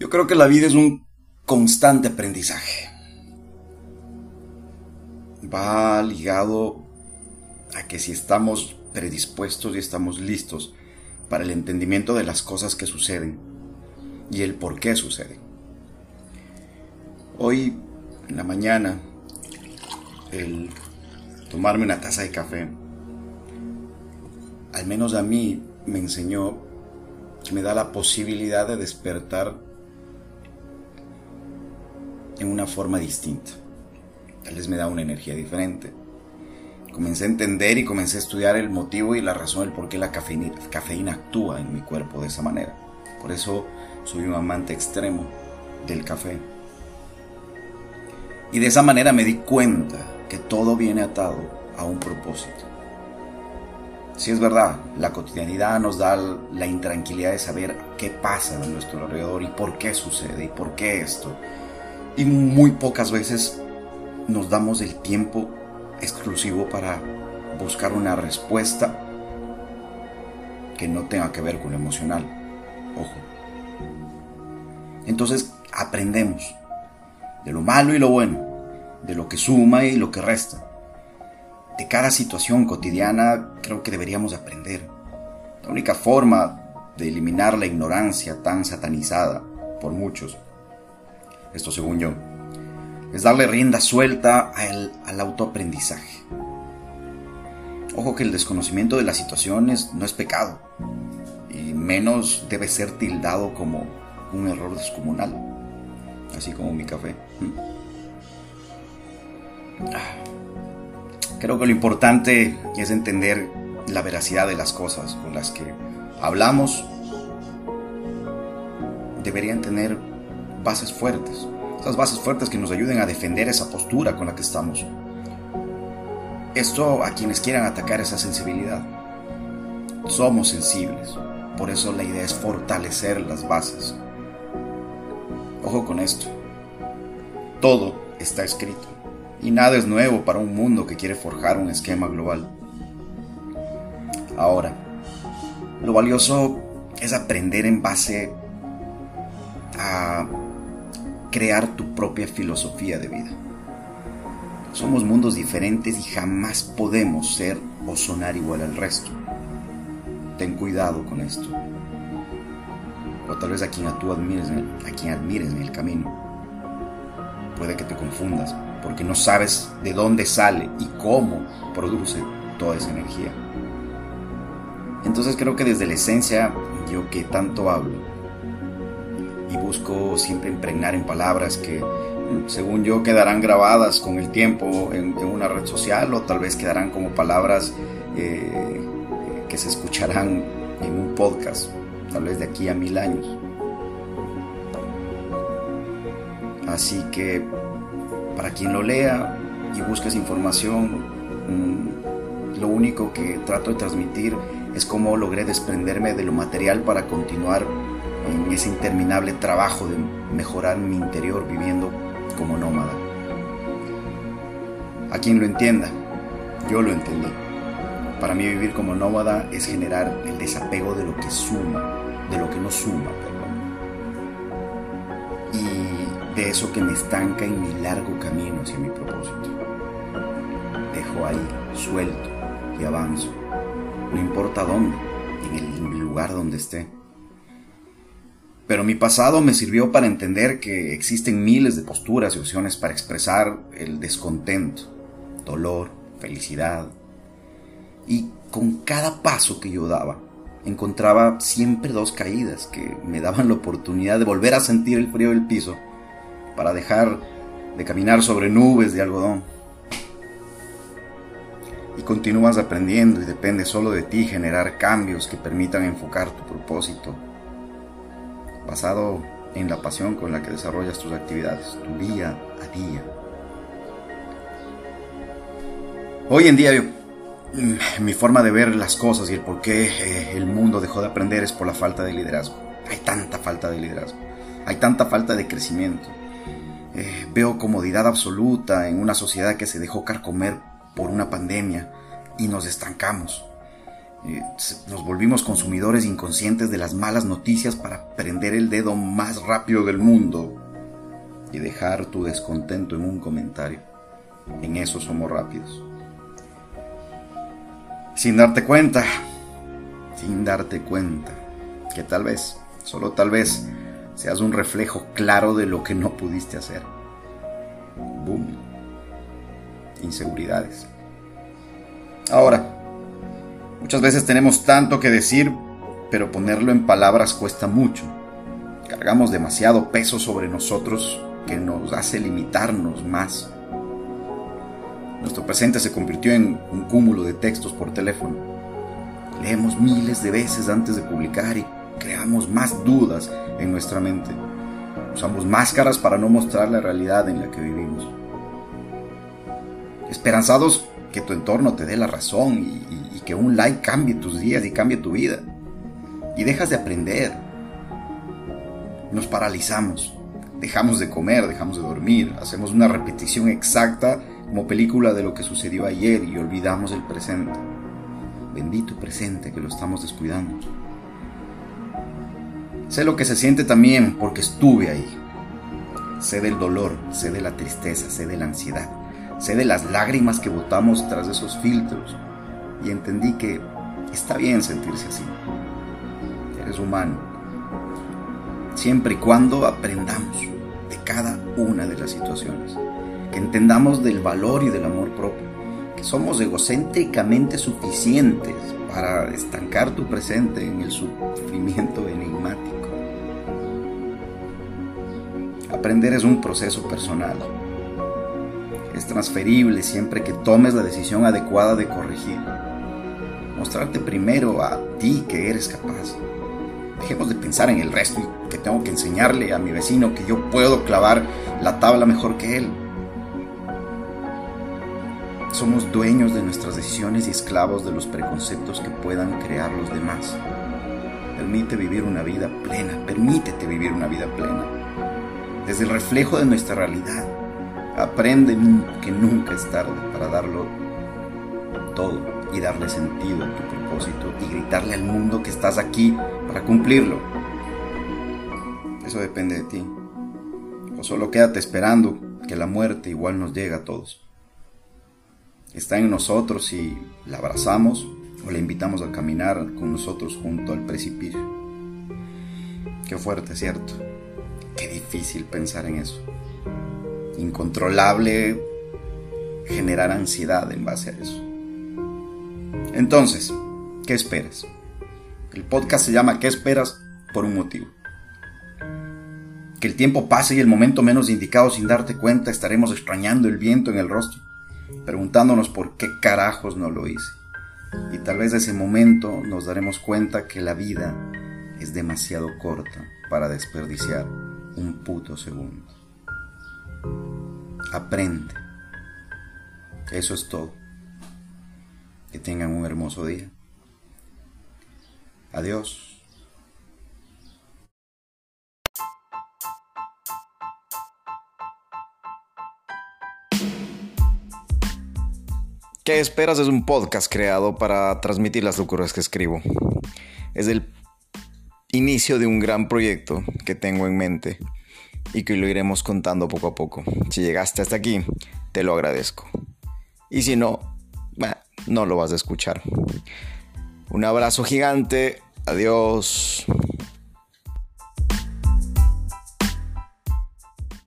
Yo creo que la vida es un constante aprendizaje. Va ligado a que si estamos predispuestos y estamos listos para el entendimiento de las cosas que suceden y el por qué suceden. Hoy, en la mañana, el tomarme una taza de café, al menos a mí me enseñó que me da la posibilidad de despertar una forma distinta. Tal vez me da una energía diferente. Comencé a entender y comencé a estudiar el motivo y la razón del por qué la cafeína, cafeína actúa en mi cuerpo de esa manera. Por eso soy un amante extremo del café. Y de esa manera me di cuenta que todo viene atado a un propósito. Si es verdad, la cotidianidad nos da la intranquilidad de saber qué pasa a nuestro alrededor y por qué sucede y por qué esto. Y muy pocas veces nos damos el tiempo exclusivo para buscar una respuesta que no tenga que ver con lo emocional. Ojo. Entonces aprendemos de lo malo y lo bueno, de lo que suma y lo que resta. De cada situación cotidiana creo que deberíamos aprender. La única forma de eliminar la ignorancia tan satanizada por muchos, esto según yo, es darle rienda suelta al, al autoaprendizaje. Ojo que el desconocimiento de las situaciones no es pecado, y menos debe ser tildado como un error descomunal, así como mi café. Creo que lo importante es entender la veracidad de las cosas con las que hablamos. Deberían tener bases fuertes. Esas bases fuertes que nos ayuden a defender esa postura con la que estamos. Esto a quienes quieran atacar esa sensibilidad. Somos sensibles. Por eso la idea es fortalecer las bases. Ojo con esto. Todo está escrito. Y nada es nuevo para un mundo que quiere forjar un esquema global. Ahora, lo valioso es aprender en base a crear tu propia filosofía de vida. Somos mundos diferentes y jamás podemos ser o sonar igual al resto. Ten cuidado con esto. O tal vez a quien tú admires, a quien admires en el camino. Puede que te confundas porque no sabes de dónde sale y cómo produce toda esa energía. Entonces creo que desde la esencia, yo que tanto hablo y busco siempre impregnar en palabras que según yo quedarán grabadas con el tiempo en, una red social o tal vez quedarán como palabras eh, que se escucharán en un podcast, tal vez de aquí a mil años. Así que para quien lo lea y busque esa información, mm, lo único que trato de transmitir es cómo logré desprenderme de lo material para continuar en ese interminable trabajo de mejorar mi interior viviendo como nómada. A quien lo entienda, yo lo entendí. Para mí vivir como nómada es generar el desapego de lo que suma, de lo que no suma, de eso que me estanca en mi largo camino hacia mi propósito. Dejo ahí, suelto y avanzo, no importa dónde, en el lugar donde esté. Pero mi pasado me sirvió para entender que existen miles de posturas y opciones para expresar el descontento, dolor, felicidad. Y con cada paso que yo daba, encontraba siempre dos caídas que me daban la oportunidad de volver a sentir el frío del piso para dejar de caminar sobre nubes de algodón. Y continúas aprendiendo y depende solo de ti generar cambios que permitan enfocar tu propósito, basado en la pasión con la que desarrollas tus actividades, tu día a día. Hoy en día mm, mi forma de ver las cosas y el por qué eh, el mundo dejó de aprender es por la falta de liderazgo. Hay tanta falta de liderazgo, hay tanta falta de crecimiento, eh, veo comodidad absoluta en una sociedad que se dejó carcomer por una pandemia y nos estancamos. Nos volvimos consumidores inconscientes de las malas noticias para prender el dedo más rápido del mundo y dejar tu descontento en un comentario. En eso somos rápidos. Sin darte cuenta, sin darte cuenta, que tal vez, solo tal vez, seas un reflejo claro de lo que no pudiste hacer. Boom. Inseguridades. Ahora, muchas veces tenemos tanto que decir, pero ponerlo en palabras cuesta mucho. Cargamos demasiado peso sobre nosotros que nos hace limitarnos más. Nuestro presente se convirtió en un cúmulo de textos por teléfono. Leemos miles de veces antes de publicar y creamos más dudas en nuestra mente. Usamos máscaras para no mostrar la realidad en la que vivimos. Esperanzados que tu entorno te dé la razón y, y que un like cambie tus días y cambie tu vida. Y dejas de aprender. Nos paralizamos dejamos de comer, dejamos de dormir, hacemos una repetición exacta como película de lo que sucedió ayer y olvidamos el presente. Bendito presente que lo estamos descuidando. Sé lo que se siente también porque estuve ahí. Sé del dolor, sé de la tristeza, sé de la ansiedad, sé de las lágrimas que botamos tras esos filtros y entendí que está bien sentirse así. Eres humano. Siempre y cuando aprendamos cada una de las situaciones, que entendamos del valor y del amor propio, que somos egocéntricamente suficientes para estancar tu presente en el sufrimiento enigmático. Aprender es un proceso personal. Es transferible siempre que tomes la decisión adecuada de corregir. Mostrarte primero a ti que eres capaz Dejemos de pensar en el resto y que tengo que enseñarle a mi vecino que yo puedo clavar la tabla mejor que él. Somos dueños de nuestras decisiones y esclavos de los preconceptos que puedan crear los demás. Permite vivir una vida plena, permítete vivir una vida plena. Desde el reflejo de nuestra realidad, aprende que nunca es tarde para darlo todo y darle sentido a tu propósito y gritarle al mundo que estás aquí para cumplirlo. Eso depende de ti. O solo quédate esperando que la muerte igual nos llega a todos. Está en nosotros si la abrazamos o la invitamos a caminar con nosotros junto al precipicio. Qué fuerte, ¿cierto? Qué difícil pensar en eso. Incontrolable generar ansiedad en base a eso. Entonces, ¿qué esperas? El podcast se llama ¿Qué esperas? por un motivo. Que el tiempo pase y el momento menos indicado sin darte cuenta estaremos extrañando el viento en el rostro, preguntándonos por qué carajos no lo hice. Y tal vez ese momento nos daremos cuenta que la vida es demasiado corta para desperdiciar un puto segundo. Aprende. Eso es todo. Que tengan un hermoso día. Adiós. ¿Qué esperas? Es un podcast creado para transmitir las locuras que escribo. Es el inicio de un gran proyecto que tengo en mente y que lo iremos contando poco a poco. Si llegaste hasta aquí, te lo agradezco. Y si no, no lo vas a escuchar. Un abrazo gigante. Adiós.